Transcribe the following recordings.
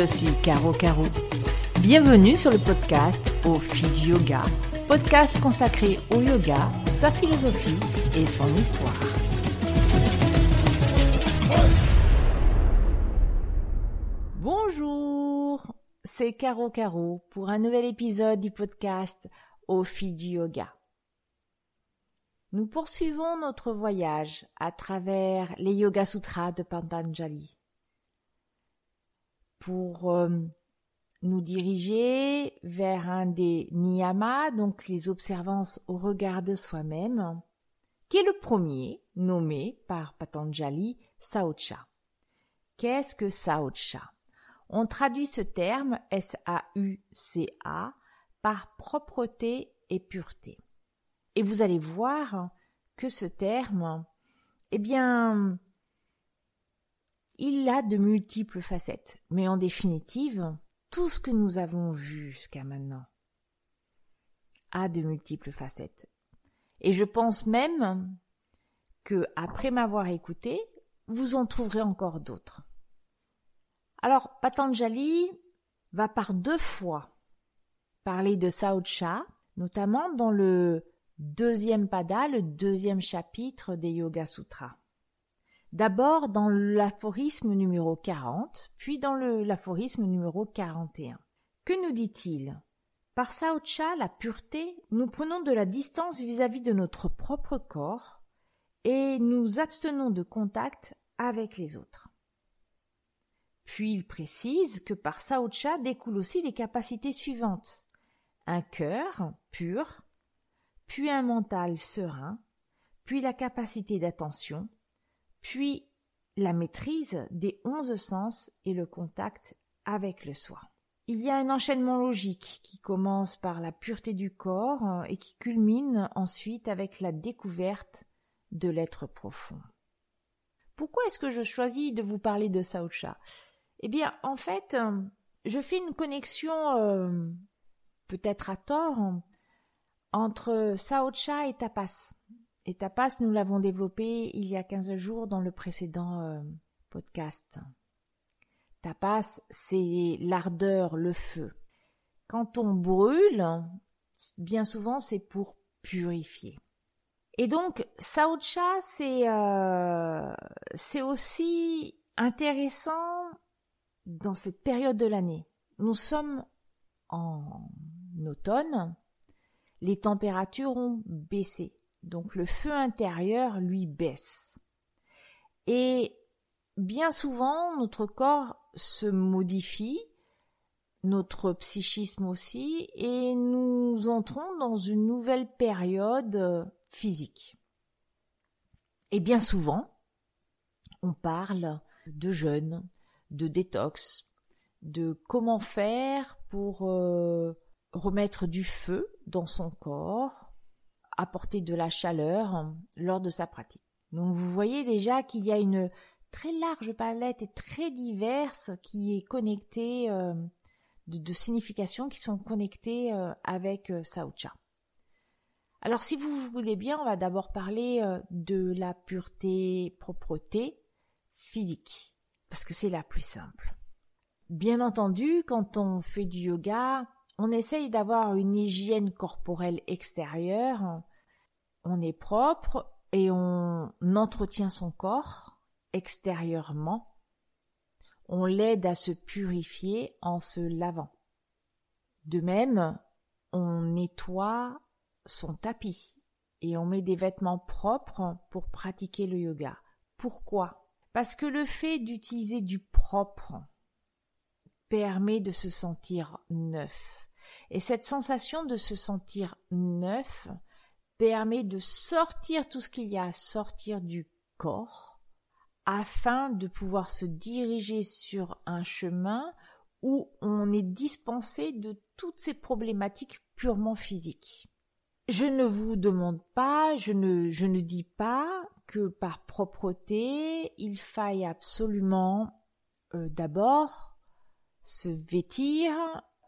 je suis Caro Caro. Bienvenue sur le podcast Au fil du yoga, podcast consacré au yoga, sa philosophie et son histoire. Bonjour, c'est Caro Caro pour un nouvel épisode du podcast Au fil du yoga. Nous poursuivons notre voyage à travers les Yoga Sutras de Patanjali pour euh, nous diriger vers un des niyamas, donc les observances au regard de soi-même, qui est le premier nommé par Patanjali Saucha. Qu'est-ce que Saucha On traduit ce terme S-A-U-C-A par propreté et pureté. Et vous allez voir que ce terme, eh bien, il a de multiples facettes, mais en définitive, tout ce que nous avons vu jusqu'à maintenant a de multiples facettes. Et je pense même que, après m'avoir écouté, vous en trouverez encore d'autres. Alors, Patanjali va par deux fois parler de Saucha, notamment dans le deuxième pada, le deuxième chapitre des Yoga Sutras. D'abord dans l'aphorisme numéro 40, puis dans l'aphorisme numéro 41. Que nous dit-il? Par Saucha, la pureté, nous prenons de la distance vis-à-vis de notre propre corps et nous abstenons de contact avec les autres. Puis il précise que par Saucha découlent aussi les capacités suivantes un cœur pur, puis un mental serein, puis la capacité d'attention, puis la maîtrise des onze sens et le contact avec le soi. Il y a un enchaînement logique qui commence par la pureté du corps euh, et qui culmine ensuite avec la découverte de l'être profond. Pourquoi est-ce que je choisis de vous parler de Saucha Eh bien, en fait, euh, je fais une connexion, euh, peut-être à tort, entre Saucha et Tapas. Et tapas, nous l'avons développé il y a 15 jours dans le précédent euh, podcast. Tapas, c'est l'ardeur, le feu. Quand on brûle, bien souvent, c'est pour purifier. Et donc, Saucha, c'est euh, c'est aussi intéressant dans cette période de l'année. Nous sommes en automne, les températures ont baissé. Donc le feu intérieur lui baisse. Et bien souvent, notre corps se modifie, notre psychisme aussi, et nous entrons dans une nouvelle période physique. Et bien souvent, on parle de jeûne, de détox, de comment faire pour euh, remettre du feu dans son corps, apporter de la chaleur hein, lors de sa pratique. Donc vous voyez déjà qu'il y a une très large palette et très diverse qui est connectée euh, de, significations qui sont connectées euh, avec euh, Saucha. Alors si vous voulez bien, on va d'abord parler de la pureté, propreté physique, parce que c'est la plus simple. Bien entendu, quand on fait du yoga, on essaye d'avoir une hygiène corporelle extérieure on est propre et on entretient son corps extérieurement. On l'aide à se purifier en se lavant. De même, on nettoie son tapis et on met des vêtements propres pour pratiquer le yoga. Pourquoi? Parce que le fait d'utiliser du propre permet de se sentir neuf. Et cette sensation de se sentir neuf permet de sortir tout ce qu'il y a à sortir du corps afin de pouvoir se diriger sur un chemin où on est dispensé de toutes ces problématiques purement physiques. Je ne vous demande pas, je ne, je ne dis pas que par propreté, il faille absolument euh, d'abord se vêtir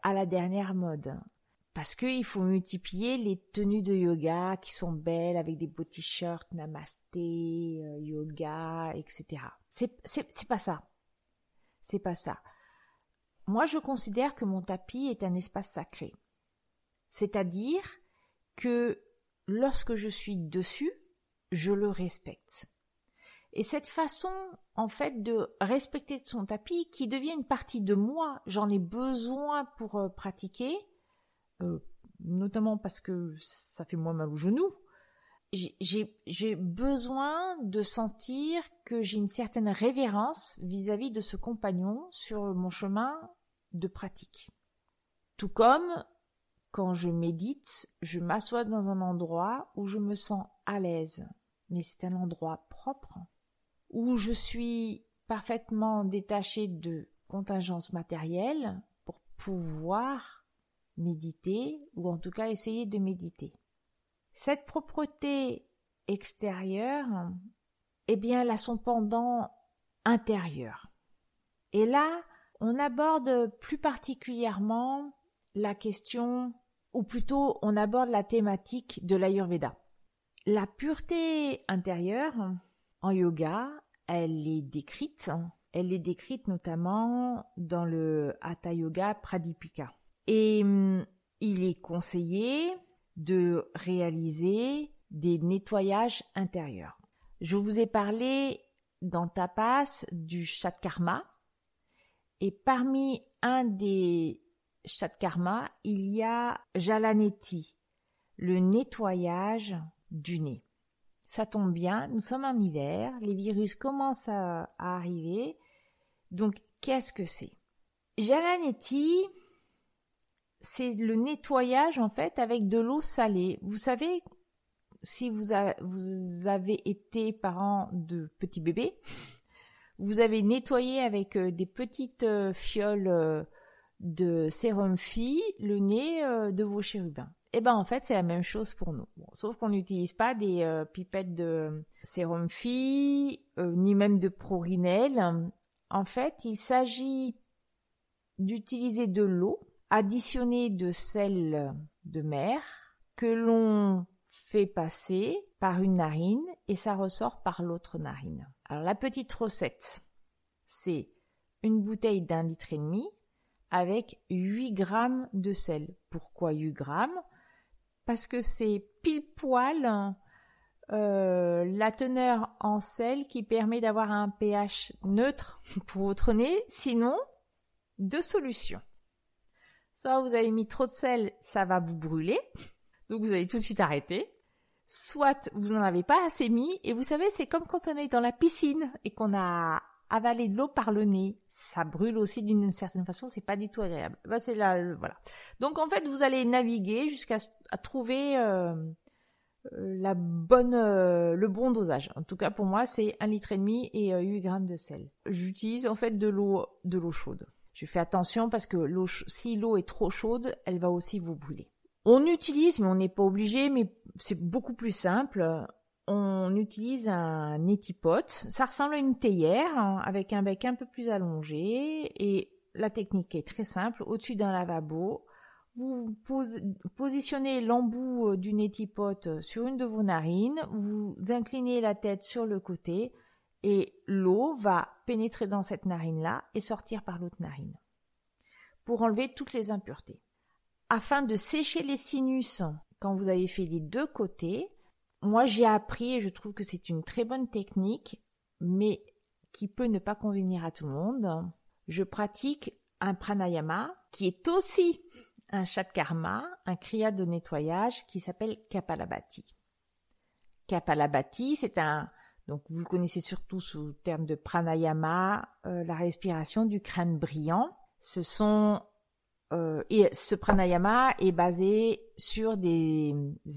à la dernière mode parce qu'il faut multiplier les tenues de yoga qui sont belles avec des beaux t-shirts, namasté, euh, yoga, etc. C'est, pas ça. C'est pas ça. moi je considère que mon tapis est un espace sacré. C'est-à-dire que lorsque je suis dessus, je le respecte. Et cette façon, en fait, de respecter son tapis, qui devient une partie de moi, j'en ai besoin pour euh, pratiquer, euh, notamment parce que ça fait moins mal aux genoux. J'ai besoin de sentir que j'ai une certaine révérence vis-à-vis -vis de ce compagnon sur mon chemin de pratique. Tout comme quand je médite, je m'assois dans un endroit où je me sens à l'aise, mais c'est un endroit propre, où je suis parfaitement détaché de contingences matérielles pour pouvoir méditer, ou en tout cas essayer de méditer. Cette propreté extérieure, eh bien, elle a son pendant intérieur. Et là, on aborde plus particulièrement la question ou plutôt on aborde la thématique de l'Ayurveda. La pureté intérieure en yoga, elle est décrite, elle est décrite notamment dans le Hatha Yoga Pradipika. Et hum, il est conseillé de réaliser des nettoyages intérieurs. Je vous ai parlé dans Tapas du Karma et parmi un des karma, il y a Jalaneti, le nettoyage du nez. Ça tombe bien, nous sommes en hiver, les virus commencent à, arriver. Donc, qu'est-ce que c'est? Jalaneti, c'est le nettoyage en fait avec de l'eau salée. Vous savez, si vous, avez été parent de petits bébés, vous avez nettoyé avec euh, des petites euh, fioles euh, de sérum phi le nez de vos chérubins. Et eh ben en fait c'est la même chose pour nous. sauf qu'on n'utilise pas des pipettes de sérum euh, ni même de prorinel. En fait, il s'agit d'utiliser de l'eau additionnée de sel de mer que l'on fait passer par une narine et ça ressort par l'autre narine. Alors la petite recette, c'est une bouteille d'un litre et demi avec 8 grammes de sel. Pourquoi 8 grammes? Parce que c'est pile poil euh, la teneur en sel qui permet d'avoir un pH neutre pour votre nez, sinon deux solutions. Soit vous avez mis trop de sel, ça va vous brûler, donc vous allez tout de suite arrêter. Soit vous n'en avez pas assez mis, et vous savez, c'est comme quand on est dans la piscine et qu'on a avaler de l'eau par le nez, ça brûle aussi d'une certaine façon, c'est pas du tout agréable. Bah, c'est là, euh, voilà. Donc en fait, vous allez naviguer jusqu'à trouver euh, euh, la bonne, le bon dosage. En tout cas, pour moi, c'est un litre et demi et 8 grammes de sel. J'utilise en fait de l'eau, de l'eau chaude. Je fais attention parce que si l'eau est trop chaude, elle va aussi vous brûler. On utilise, mais on n'est pas obligé, mais c'est beaucoup plus simple on utilise un étipote. Ça ressemble à une théière hein, avec un bec un peu plus allongé et la technique est très simple. Au-dessus d'un lavabo, vous positionnez l'embout euh, du étipote sur une de vos narines, vous inclinez la tête sur le côté et l'eau va pénétrer dans cette narine-là et sortir par l'autre narine pour enlever toutes les impuretés. Afin de sécher les sinus quand vous avez fait les deux côtés, moi, j'ai appris et je trouve que c'est une très bonne technique, mais qui peut ne pas convenir à tout le monde. Je pratique un pranayama qui est aussi un karma, un kriya de nettoyage qui s'appelle Kapalabhati. Kapalabhati, c'est un donc vous connaissez surtout sous le terme de pranayama, euh, la respiration du crâne brillant. Ce sont euh, et ce pranayama est basé sur des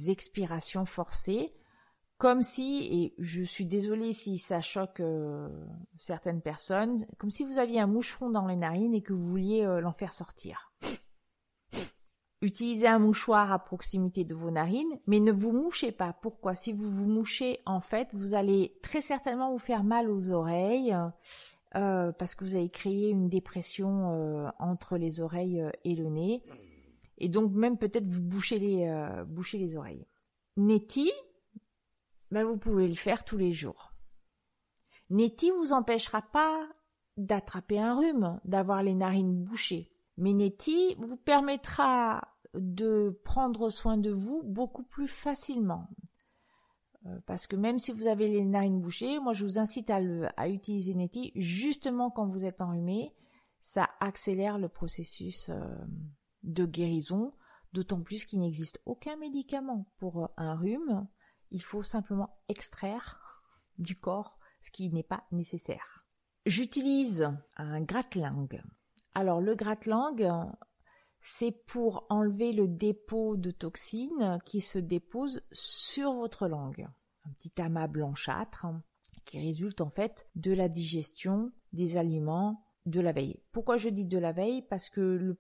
expirations forcées, comme si, et je suis désolée si ça choque euh, certaines personnes, comme si vous aviez un moucheron dans les narines et que vous vouliez euh, l'en faire sortir. Utilisez un mouchoir à proximité de vos narines, mais ne vous mouchez pas. Pourquoi? Si vous vous mouchez, en fait, vous allez très certainement vous faire mal aux oreilles euh, parce que vous avez créé une dépression euh, entre les oreilles euh, et le nez. Et donc même peut-être vous bouchez les, boucher les oreilles. Neti, ben vous pouvez le faire tous les jours. Neti vous empêchera pas d'attraper un rhume, d'avoir les narines bouchées. Ménéti vous permettra de prendre soin de vous beaucoup plus facilement. Euh, parce que même si vous avez les narines bouchées, moi je vous incite à, à utiliser Neti justement quand vous êtes enrhumé. Ça accélère le processus euh, de guérison, d'autant plus qu'il n'existe aucun médicament pour euh, un rhume. Il faut simplement extraire du corps ce qui n'est pas nécessaire. J'utilise un gratte-langue. Alors le gratte-langue, c'est pour enlever le dépôt de toxines qui se dépose sur votre langue. Un petit amas blanchâtre qui résulte en fait de la digestion des aliments de la veille. Pourquoi je dis de la veille? Parce que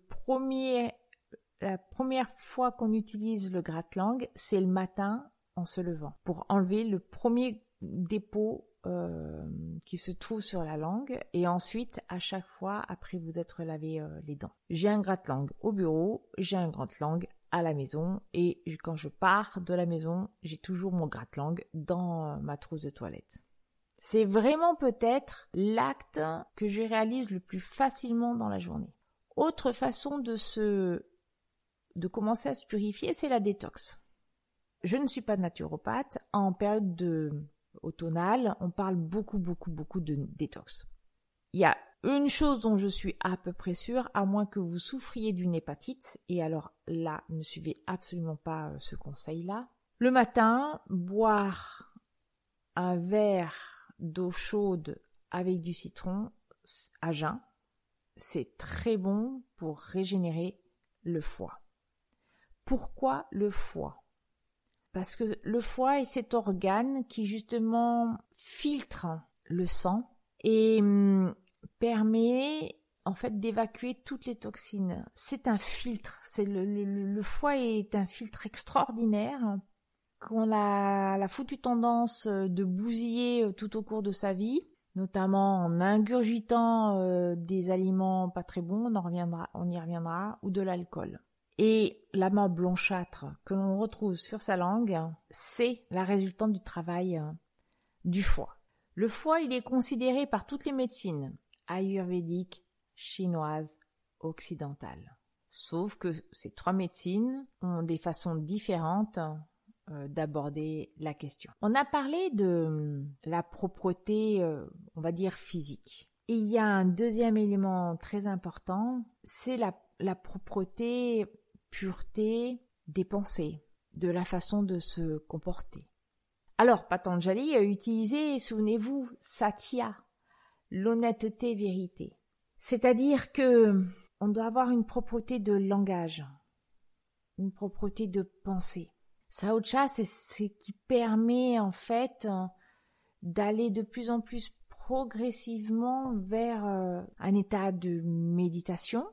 la première fois qu'on utilise le gratte-langue, c'est le matin en se levant pour enlever le premier dépôt qui se trouve sur la langue et ensuite à chaque fois après vous être lavé euh, les dents. J'ai un gratte-langue au bureau, j'ai un gratte-langue à la maison et quand je pars de la maison, j'ai toujours mon gratte-langue dans euh, ma trousse de toilette. C'est vraiment peut-être l'acte que je réalise le plus facilement dans la journée. Autre façon de se de commencer à se purifier, c'est la détox. Je ne suis pas naturopathe. En période de on parle beaucoup, beaucoup, beaucoup de détox. Il y a une chose dont je suis à peu près sûre, à moins que vous souffriez d'une hépatite, et alors là, ne suivez absolument pas euh, ce conseil-là. Le matin, boire un verre d'eau chaude avec du citron à jeun, c'est très bon pour régénérer le foie. Pourquoi le foie? Parce que le foie est cet organe qui justement filtre le sang et hum, permet en fait d'évacuer toutes les toxines. C'est un filtre. C'est le, foie est un filtre extraordinaire qu'on a la foutue tendance de bousiller euh, tout au cours de sa vie, notamment en ingurgitant euh, des aliments pas très bons, on, reviendra, on y reviendra, ou de l'alcool. Et la main blanchâtre que l'on retrouve sur sa langue, c'est la résultante du travail euh, du foie. Le foie, il est considéré par toutes les médecines, ayurvédiques, chinoises, occidentales. Sauf que ces trois médecines ont des façons différentes euh, d'aborder la question. On a parlé de euh, la propreté, on va dire, physique. Il y a un deuxième élément très important, c'est la propreté des pensées, de la façon de se comporter. Alors Patanjali a utilisé, souvenez-vous, satya, l'honnêteté vérité. C'est-à-dire que on doit avoir une propreté de langage, une propreté de pensée. Saucha, c'est ce qui permet en fait d'aller de plus en plus progressivement vers euh, un état de méditation,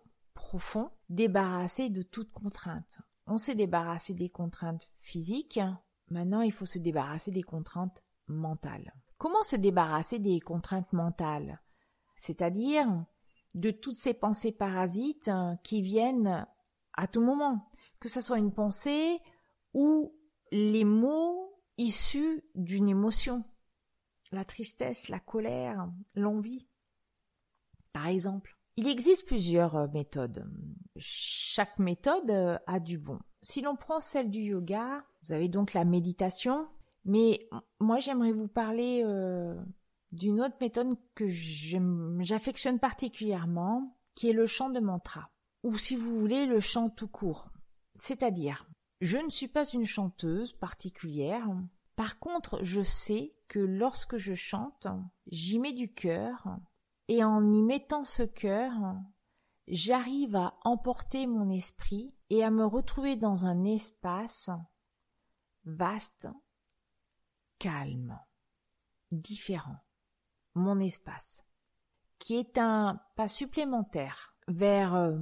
profond, débarrasser de toute contrainte. On s'est débarrassé des contraintes physiques, maintenant il faut se débarrasser des contraintes mentales. Comment se débarrasser des contraintes mentales? C'est-à-dire de toutes ces pensées parasites qui viennent à tout moment, que ce soit une pensée ou les mots issus d'une émotion, la tristesse, la colère, l'envie, par exemple. Il existe plusieurs euh, méthodes. Chaque méthode euh, a du bon. Si l'on prend celle du yoga, vous avez donc la méditation, mais moi j'aimerais vous parler euh, d'une autre méthode que j'affectionne particulièrement, qui est le chant de mantra, ou si vous voulez le chant tout court. C'est-à-dire, je ne suis pas une chanteuse particulière, par contre je sais que lorsque je chante, j'y mets du cœur, et en y mettant ce cœur, j'arrive à emporter mon esprit et à me retrouver dans un espace vaste, calme, différent, mon espace, qui est un pas supplémentaire vers euh,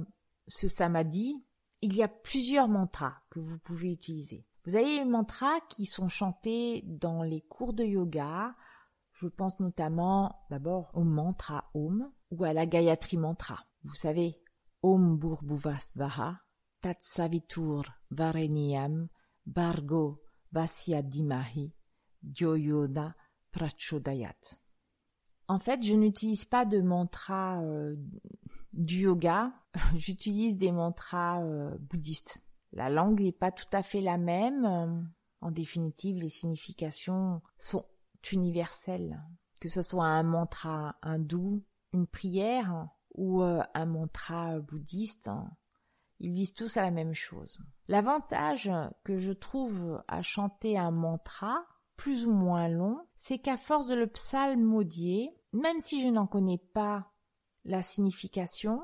ce samadhi. Il y a plusieurs mantras que vous pouvez utiliser. Vous avez les mantras qui sont chantés dans les cours de yoga, je pense notamment d'abord au mantra Om ou à la Gayatri Mantra. Vous savez, Om Burbhuvasvaha, Tatsavitur Vareniyam, Bargo Vasya Dimahi, Prachodayat. En fait, je n'utilise pas de mantra euh, du yoga, j'utilise des mantras euh, bouddhistes. La langue n'est pas tout à fait la même. En définitive, les significations sont universelles. Que ce soit un mantra hindou, une prière ou euh, un mantra bouddhiste, ils visent tous à la même chose. L'avantage que je trouve à chanter un mantra, plus ou moins long, c'est qu'à force de le psalmodier, même si je n'en connais pas la signification,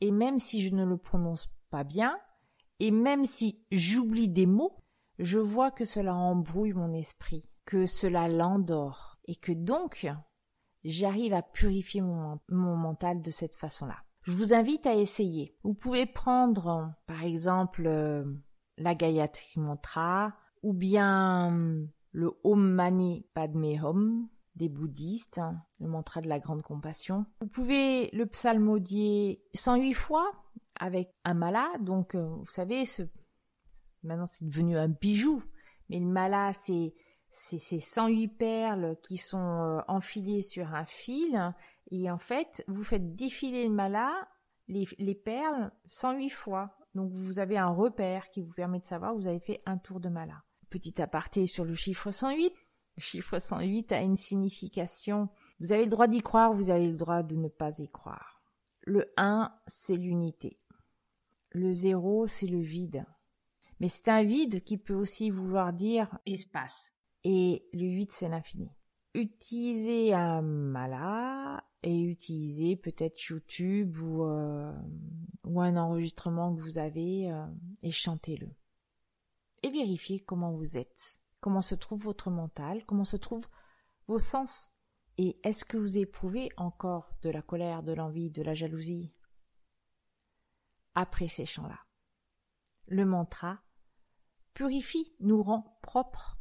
et même si je ne le prononce pas bien, et même si j'oublie des mots, je vois que cela embrouille mon esprit, que cela l'endort, et que donc j'arrive à purifier mon, mental de cette façon-là. Je vous invite à essayer. Vous pouvez prendre, par exemple, euh, la Gayatri Mantra, ou bien le Om Mani Padme Hum des bouddhistes, le mantra de la grande compassion. Vous pouvez le psalmodier 108 fois avec un mala, donc euh, vous savez, ce... maintenant c'est devenu un bijou, mais le mala c'est c'est ces 108 perles qui sont euh, enfilées sur un fil et en fait vous faites défiler le mala, les, les perles 108 fois. Donc vous avez un repère qui vous permet de savoir vous avez fait un tour de mala. Petit aparté sur le chiffre 108. Le chiffre 108 a une signification. Vous avez le droit d'y croire, vous avez le droit de ne pas y croire. Le 1, c'est l'unité. Le 0, c'est le vide. Mais c'est un vide qui peut aussi vouloir dire espace. Et le 8, c'est l'infini. Utilisez un mala et utilisez peut-être YouTube ou, euh, ou un enregistrement que vous avez euh, et chantez-le. Et vérifiez comment vous êtes, comment se trouve votre mental, comment se trouvent vos sens, et est-ce que vous éprouvez encore de la colère, de l'envie, de la jalousie Après ces chants-là, le mantra purifie, nous rend propres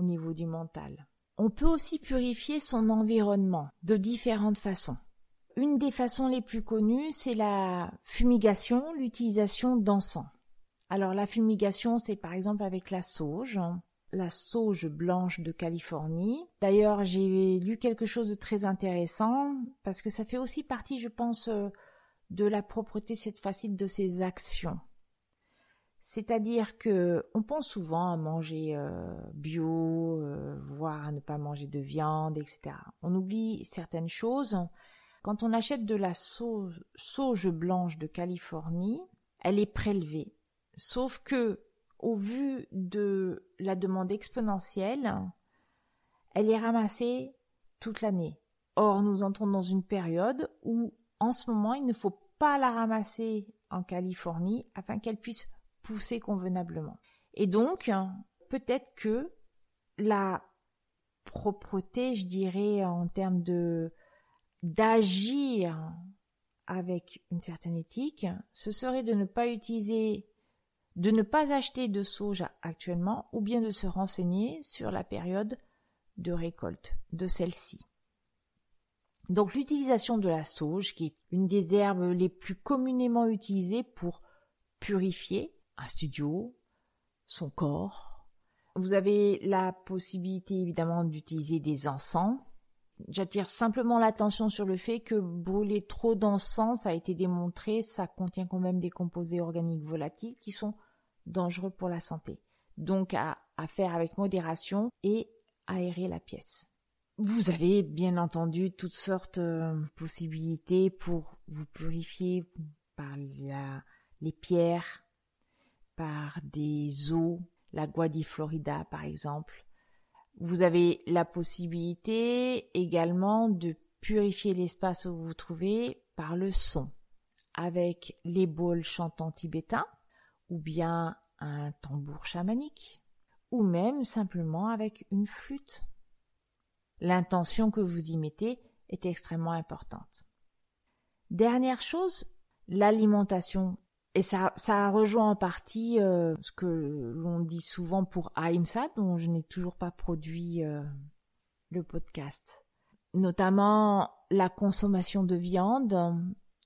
au niveau du mental. On peut aussi purifier son environnement de différentes façons. Une des façons les plus connues, c'est la fumigation, l'utilisation d'encens. Alors la fumigation, c'est par exemple avec la sauge, la sauge blanche de Californie. D'ailleurs, j'ai lu quelque chose de très intéressant parce que ça fait aussi partie, je pense, euh, de la propreté cette facile de ses actions. C'est-à-dire que on pense souvent à manger euh, bio, euh, voire à ne pas manger de viande, etc. On oublie certaines choses. Quand on achète de la sauge, sauge blanche de Californie, elle est prélevée. Sauf que, au vu de la demande exponentielle, elle est ramassée toute l'année. Or, nous entrons dans une période où, en ce moment, il ne faut pas la ramasser en Californie afin qu'elle puisse pousser convenablement. Et donc, peut-être que la propreté, je dirais, en termes de d'agir avec une certaine éthique, ce serait de ne pas utiliser de ne pas acheter de soja actuellement ou bien de se renseigner sur la période de récolte de celle-ci. Donc l'utilisation de la sauge, qui est une des herbes les plus communément utilisées pour purifier studio, son corps. Vous avez la possibilité évidemment d'utiliser des encens. J'attire simplement l'attention sur le fait que brûler trop d'encens, ça a été démontré, ça contient quand même des composés organiques volatiles qui sont dangereux pour la santé. Donc à, faire avec modération et aérer la pièce. Vous avez bien entendu toutes sortes de euh, possibilités pour vous purifier par les pierres, par des eaux, la Guadiflorida par exemple. Vous avez la possibilité également de purifier l'espace où vous vous trouvez par le son, avec les bols chantants tibétains, ou bien un tambour chamanique, ou même simplement avec une flûte. L'intention que vous y mettez est extrêmement importante. Dernière chose, l'alimentation. Et ça, ça rejoint en partie euh, ce que l'on dit souvent pour Aïmsa, dont je n'ai toujours pas produit euh, le podcast. Notamment la consommation de viande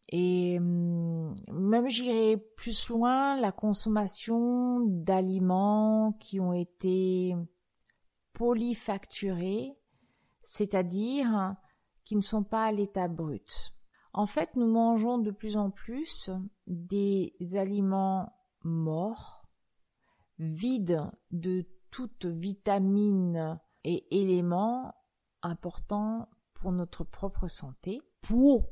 et hum, même j'irai plus loin, la consommation d'aliments qui ont été polyfacturés, c'est-à-dire qui ne sont pas à l'état brut. En fait, nous mangeons de plus en plus des aliments morts, vides de toute vitamine et éléments importants pour notre propre santé, pour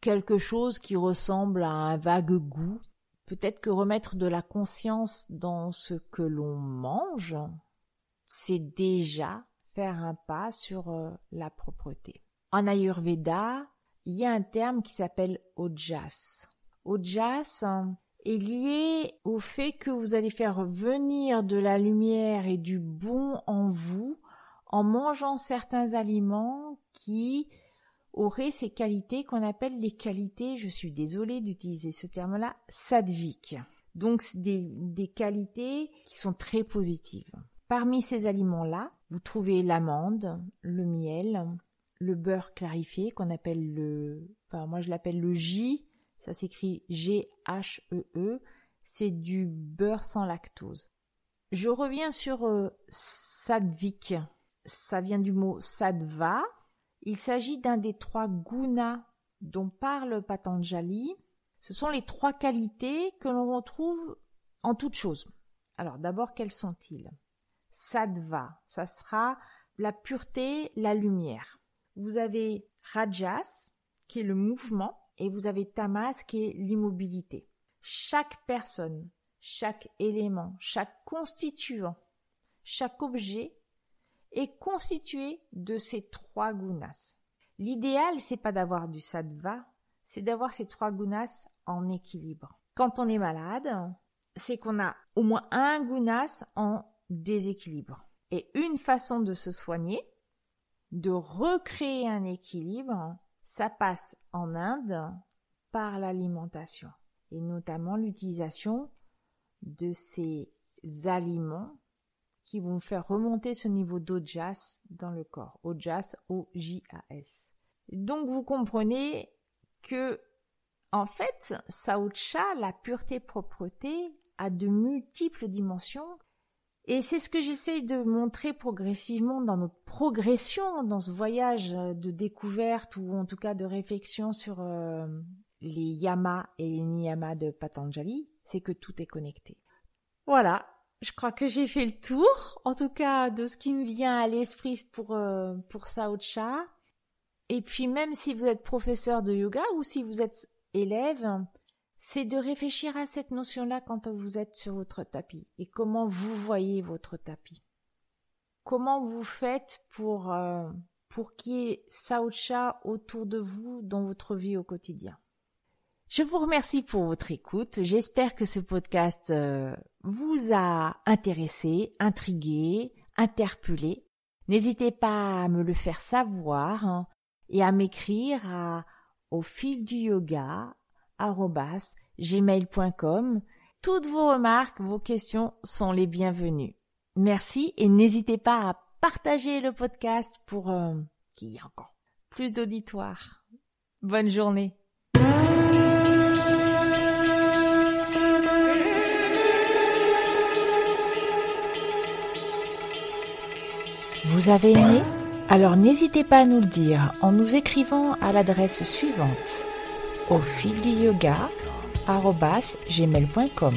quelque chose qui ressemble à un vague goût. Peut-être que remettre de la conscience dans ce que l'on mange, c'est déjà faire un pas sur euh, la propreté. En Ayurveda, il y a un terme qui s'appelle ojas. Ojas est lié au fait que vous allez faire venir de la lumière et du bon en vous en mangeant certains aliments qui auraient ces qualités qu'on appelle les qualités, je suis désolée d'utiliser ce terme-là, sadviques. Donc des, des qualités qui sont très positives. Parmi ces aliments-là, vous trouvez l'amande, le miel, le beurre clarifié qu'on appelle le, enfin moi je l'appelle le J, ça s'écrit G-H-E-E, -E, c'est du beurre sans lactose. Je reviens sur euh, sadvik, ça vient du mot sadva, il s'agit d'un des trois gunas dont parle Patanjali. Ce sont les trois qualités que l'on retrouve en toute chose. Alors d'abord, quels sont-ils? Sadva, ça sera la pureté, la lumière. Vous avez Rajas, qui est le mouvement, et vous avez Tamas, qui est l'immobilité. Chaque personne, chaque élément, chaque constituant, chaque objet est constitué de ces trois gunas. L'idéal, c'est pas d'avoir du sattva, c'est d'avoir ces trois gunas en équilibre. Quand on est malade, c'est qu'on a au moins un gunas en déséquilibre. Et une façon de se soigner, de recréer un équilibre, ça passe en Inde par l'alimentation et notamment l'utilisation de ces aliments qui vont faire remonter ce niveau d'ojas dans le corps. Ojas, O-J-A-S. Donc vous comprenez que, en fait, Saucha, la pureté propreté, a de multiples dimensions et c'est ce que j'essaye de montrer progressivement dans notre progression, dans ce voyage de découverte ou en tout cas de réflexion sur euh, les yamas et les niyamas de Patanjali, c'est que tout est connecté. Voilà, je crois que j'ai fait le tour, en tout cas de ce qui me vient à l'esprit pour euh, pour Saocha. Et puis même si vous êtes professeur de yoga ou si vous êtes élève, c'est de réfléchir à cette notion-là quand vous êtes sur votre tapis et comment vous voyez votre tapis. Comment vous faites pour euh, pour qu'il y ait autour de vous dans votre vie au quotidien. Je vous remercie pour votre écoute. J'espère que ce podcast euh, vous a intéressé, intrigué, interpellé. N'hésitez pas à me le faire savoir hein, et à m'écrire au fil du yoga gmail.com. Toutes vos remarques, vos questions sont les bienvenues. Merci et n'hésitez pas à partager le podcast pour euh, qu'il y ait encore plus d'auditoire. Bonne journée. Vous avez aimé? Alors n'hésitez pas à nous le dire en nous écrivant à l'adresse suivante au fil du yoga gmail.com.